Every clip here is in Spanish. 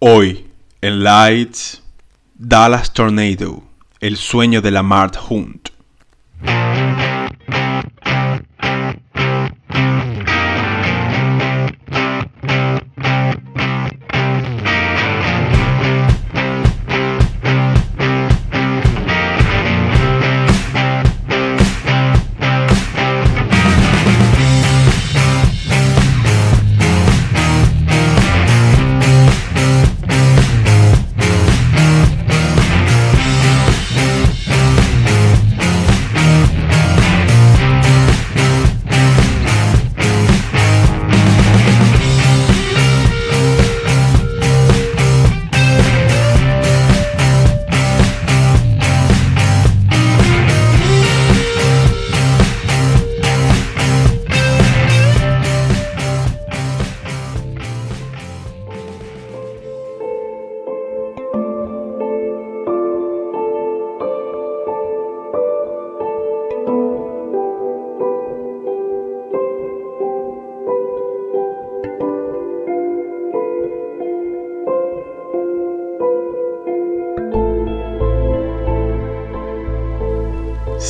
Hoy, en Lights, Dallas Tornado, el sueño de la Mart Hunt.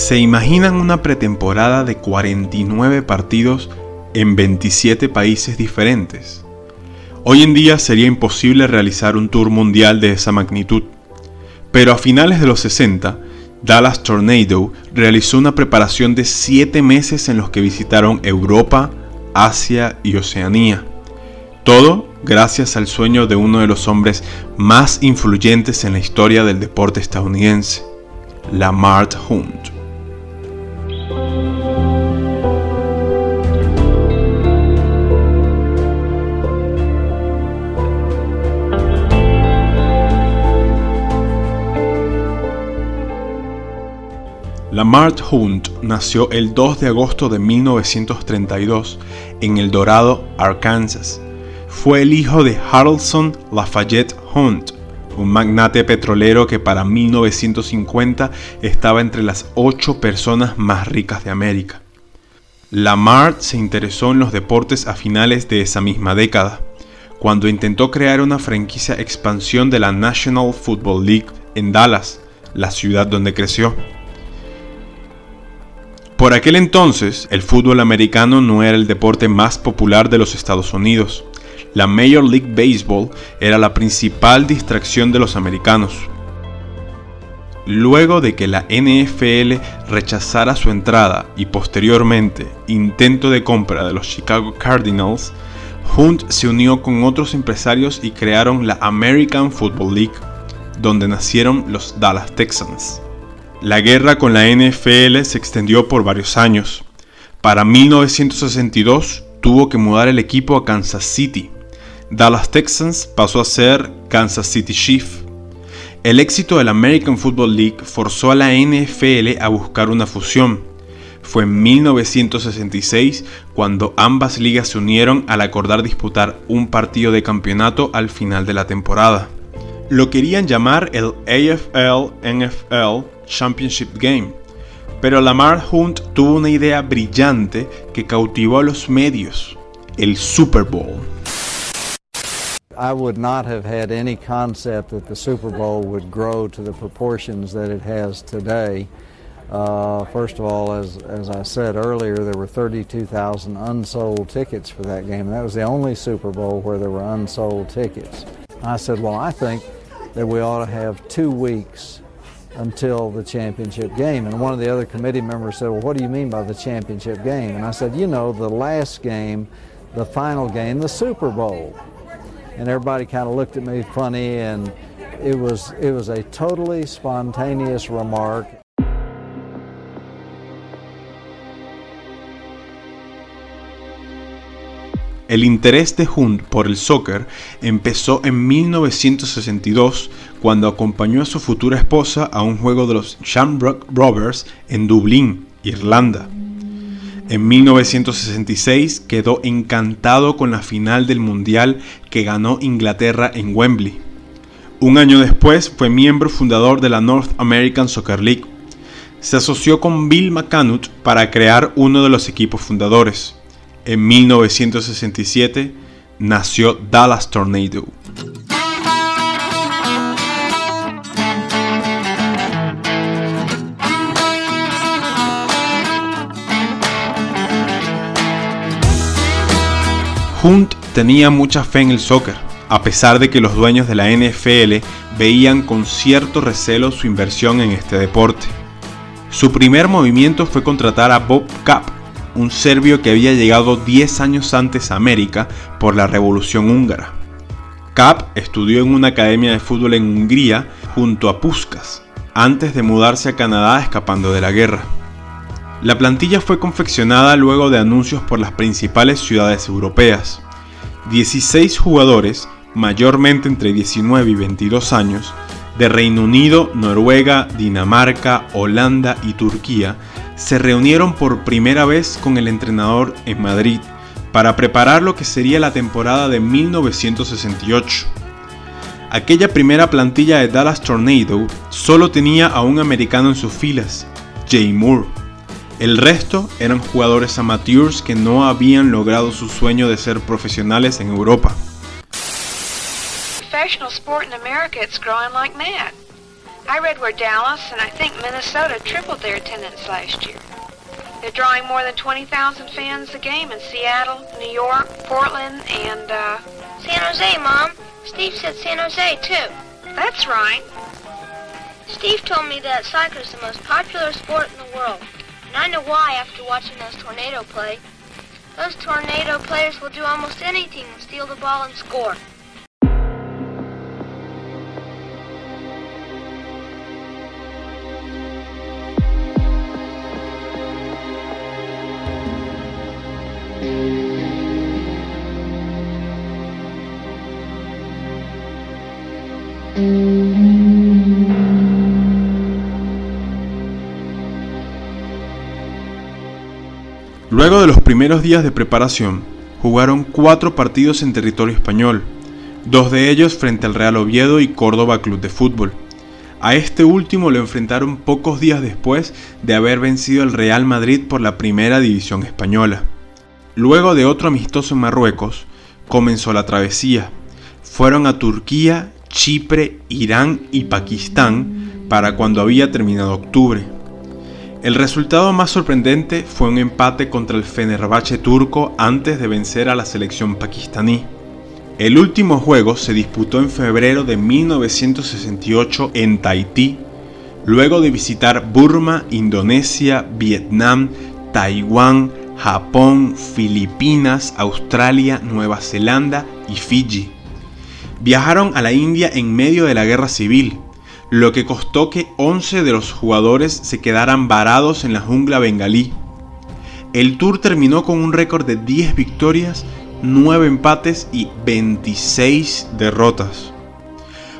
¿Se imaginan una pretemporada de 49 partidos en 27 países diferentes? Hoy en día sería imposible realizar un tour mundial de esa magnitud, pero a finales de los 60, Dallas Tornado realizó una preparación de 7 meses en los que visitaron Europa, Asia y Oceanía. Todo gracias al sueño de uno de los hombres más influyentes en la historia del deporte estadounidense, Lamar Hunt. Lamar Hunt nació el 2 de agosto de 1932 en El Dorado, Arkansas. Fue el hijo de Harrelson Lafayette Hunt, un magnate petrolero que para 1950 estaba entre las ocho personas más ricas de América. Lamar se interesó en los deportes a finales de esa misma década, cuando intentó crear una franquicia expansión de la National Football League en Dallas, la ciudad donde creció. Por aquel entonces, el fútbol americano no era el deporte más popular de los Estados Unidos. La Major League Baseball era la principal distracción de los americanos. Luego de que la NFL rechazara su entrada y posteriormente intento de compra de los Chicago Cardinals, Hunt se unió con otros empresarios y crearon la American Football League, donde nacieron los Dallas Texans. La guerra con la NFL se extendió por varios años. Para 1962 tuvo que mudar el equipo a Kansas City. Dallas Texans pasó a ser Kansas City Chief. El éxito de la American Football League forzó a la NFL a buscar una fusión. Fue en 1966 cuando ambas ligas se unieron al acordar disputar un partido de campeonato al final de la temporada. Lo querían llamar el AFL NFL Championship Game. Pero Lamar Hunt tuvo una idea brillante que cautivó a los medios, el Super Bowl. I would not have had any concept that the Super Bowl would grow to the proportions that it has today. Uh, first of all, as, as I said earlier, there were 32,000 unsold tickets for that game. That was the only Super Bowl where there were unsold tickets. I said, well, I think that we ought to have two weeks until the championship game. And one of the other committee members said, Well, what do you mean by the championship game? And I said, You know, the last game, the final game, the Super Bowl. And everybody kind of looked at me funny, and it was, it was a totally spontaneous remark. El interés de Hunt por el soccer empezó en 1962 cuando acompañó a su futura esposa a un juego de los Shamrock Rovers en Dublín, Irlanda. En 1966 quedó encantado con la final del Mundial que ganó Inglaterra en Wembley. Un año después fue miembro fundador de la North American Soccer League. Se asoció con Bill McCanut para crear uno de los equipos fundadores en 1967 nació Dallas Tornado. Hunt tenía mucha fe en el soccer, a pesar de que los dueños de la NFL veían con cierto recelo su inversión en este deporte. Su primer movimiento fue contratar a Bob Capp, un serbio que había llegado 10 años antes a América por la Revolución Húngara. Kapp estudió en una academia de fútbol en Hungría junto a Puskas, antes de mudarse a Canadá escapando de la guerra. La plantilla fue confeccionada luego de anuncios por las principales ciudades europeas. 16 jugadores, mayormente entre 19 y 22 años, de Reino Unido, Noruega, Dinamarca, Holanda y Turquía, se reunieron por primera vez con el entrenador en Madrid para preparar lo que sería la temporada de 1968. Aquella primera plantilla de Dallas Tornado solo tenía a un americano en sus filas, Jay Moore. El resto eran jugadores amateurs que no habían logrado su sueño de ser profesionales en Europa. Professional sport in America, it's growing like mad. I read where Dallas and I think Minnesota tripled their attendance last year. They're drawing more than 20,000 fans a game in Seattle, New York, Portland, and, uh... San Jose, Mom. Steve said San Jose, too. That's right. Steve told me that soccer is the most popular sport in the world. And I know why after watching those Tornado play. Those Tornado players will do almost anything to steal the ball and score. Luego de los primeros días de preparación, jugaron cuatro partidos en territorio español, dos de ellos frente al Real Oviedo y Córdoba Club de Fútbol. A este último lo enfrentaron pocos días después de haber vencido al Real Madrid por la primera división española. Luego de otro amistoso en Marruecos, comenzó la travesía. Fueron a Turquía, Chipre, Irán y Pakistán para cuando había terminado octubre. El resultado más sorprendente fue un empate contra el Fenerbahce turco antes de vencer a la selección pakistaní. El último juego se disputó en febrero de 1968 en Tahití, luego de visitar Burma, Indonesia, Vietnam, Taiwán, Japón, Filipinas, Australia, Nueva Zelanda y Fiji. Viajaron a la India en medio de la guerra civil, lo que costó que 11 de los jugadores se quedaran varados en la jungla bengalí. El tour terminó con un récord de 10 victorias, 9 empates y 26 derrotas.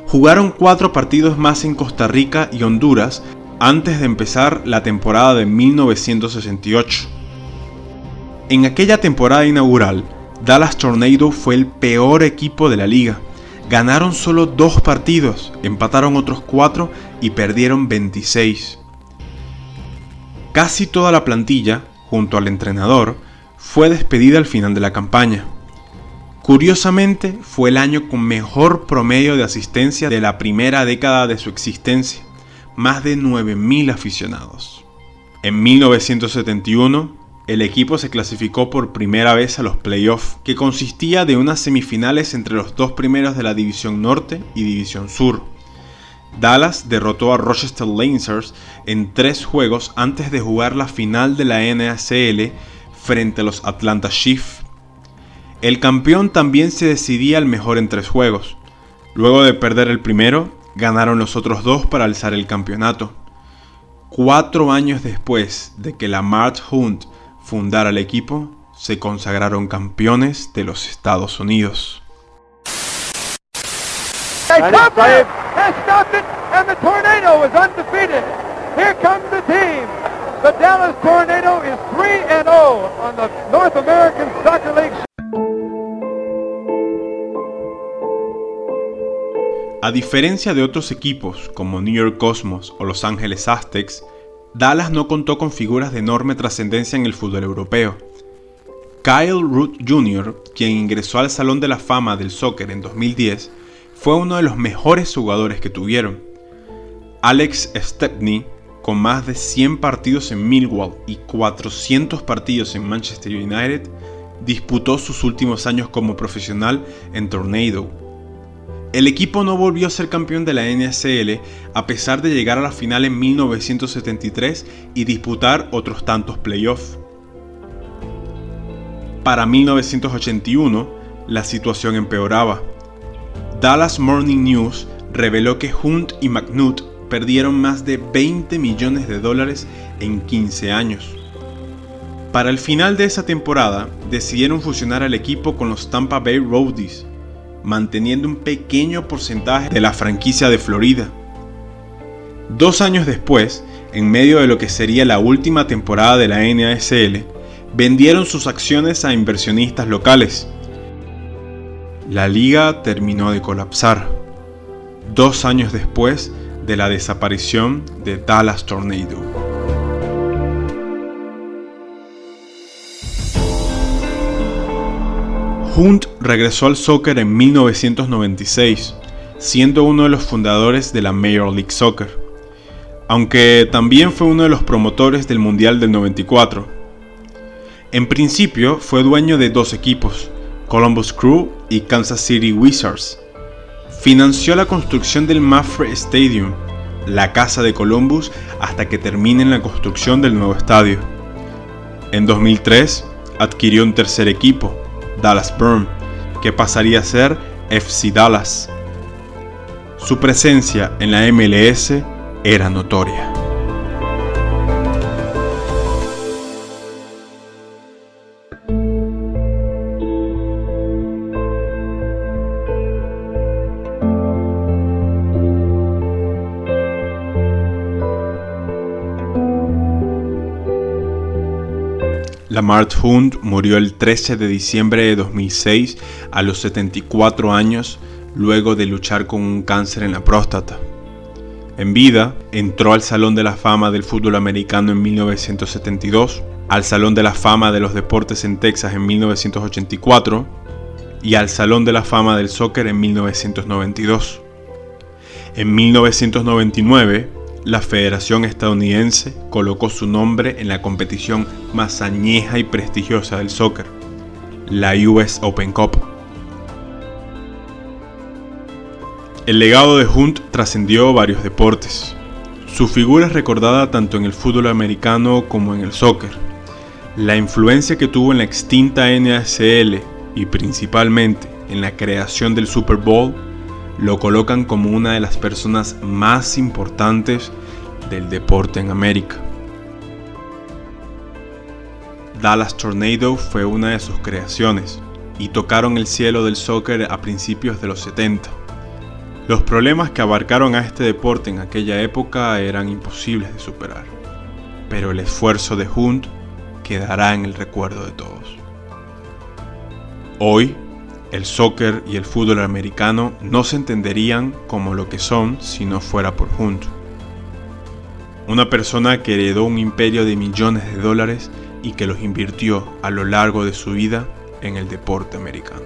Jugaron 4 partidos más en Costa Rica y Honduras antes de empezar la temporada de 1968. En aquella temporada inaugural, Dallas Tornado fue el peor equipo de la liga Ganaron solo dos partidos, empataron otros cuatro y perdieron 26. Casi toda la plantilla, junto al entrenador, fue despedida al final de la campaña. Curiosamente, fue el año con mejor promedio de asistencia de la primera década de su existencia, más de 9.000 aficionados. En 1971, el equipo se clasificó por primera vez a los playoffs, que consistía de unas semifinales entre los dos primeros de la División Norte y División Sur. Dallas derrotó a Rochester Lancers en tres juegos antes de jugar la final de la NACL frente a los Atlanta Chiefs. El campeón también se decidía al mejor en tres juegos. Luego de perder el primero, ganaron los otros dos para alzar el campeonato. Cuatro años después de que la March Hunt fundar al equipo, se consagraron campeones de los Estados Unidos. A diferencia de otros equipos como New York Cosmos o Los Ángeles Aztecs, Dallas no contó con figuras de enorme trascendencia en el fútbol europeo. Kyle Root Jr., quien ingresó al Salón de la Fama del Soccer en 2010, fue uno de los mejores jugadores que tuvieron. Alex Stepney, con más de 100 partidos en Millwall y 400 partidos en Manchester United, disputó sus últimos años como profesional en Tornado. El equipo no volvió a ser campeón de la NSL a pesar de llegar a la final en 1973 y disputar otros tantos playoffs. Para 1981, la situación empeoraba. Dallas Morning News reveló que Hunt y McNutt perdieron más de 20 millones de dólares en 15 años. Para el final de esa temporada, decidieron fusionar al equipo con los Tampa Bay Roadies, manteniendo un pequeño porcentaje de la franquicia de Florida. Dos años después, en medio de lo que sería la última temporada de la NASL, vendieron sus acciones a inversionistas locales. La liga terminó de colapsar, dos años después de la desaparición de Dallas Tornado. Hunt regresó al soccer en 1996, siendo uno de los fundadores de la Major League Soccer, aunque también fue uno de los promotores del Mundial del 94. En principio fue dueño de dos equipos, Columbus Crew y Kansas City Wizards, Financió la construcción del Mafre Stadium, la casa de Columbus, hasta que terminen la construcción del nuevo estadio. En 2003 adquirió un tercer equipo, Dallas Burn, que pasaría a ser FC Dallas. Su presencia en la MLS era notoria. Lamart Hunt murió el 13 de diciembre de 2006 a los 74 años luego de luchar con un cáncer en la próstata. En vida, entró al Salón de la Fama del Fútbol Americano en 1972, al Salón de la Fama de los Deportes en Texas en 1984 y al Salón de la Fama del Soccer en 1992. En 1999, la Federación Estadounidense colocó su nombre en la competición más añeja y prestigiosa del soccer, la US Open Cup. El legado de Hunt trascendió varios deportes. Su figura es recordada tanto en el fútbol americano como en el soccer. La influencia que tuvo en la extinta NASL y principalmente en la creación del Super Bowl lo colocan como una de las personas más importantes del deporte en América. Dallas Tornado fue una de sus creaciones y tocaron el cielo del soccer a principios de los 70. Los problemas que abarcaron a este deporte en aquella época eran imposibles de superar, pero el esfuerzo de Hunt quedará en el recuerdo de todos. Hoy, el soccer y el fútbol americano no se entenderían como lo que son si no fuera por Hunt. Una persona que heredó un imperio de millones de dólares y que los invirtió a lo largo de su vida en el deporte americano.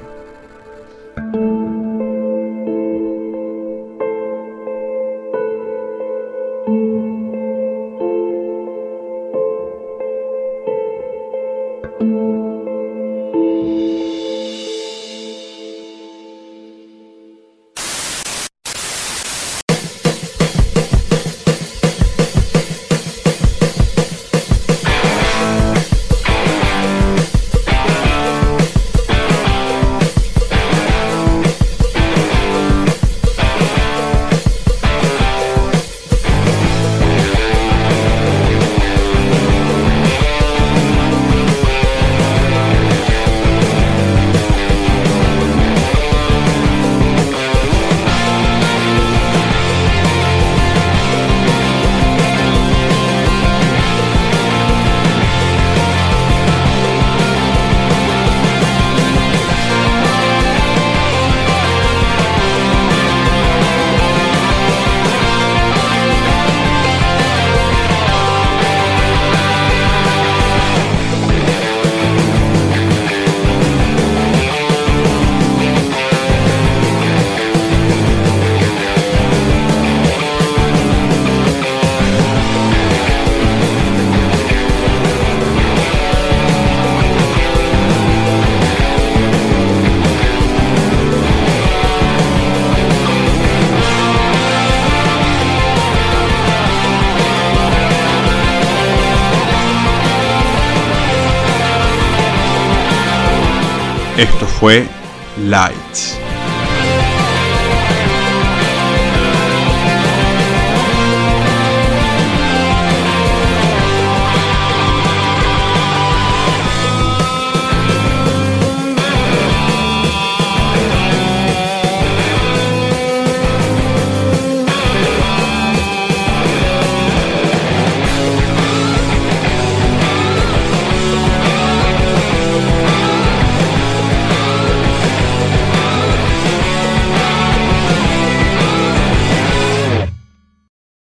Esto fue Lights.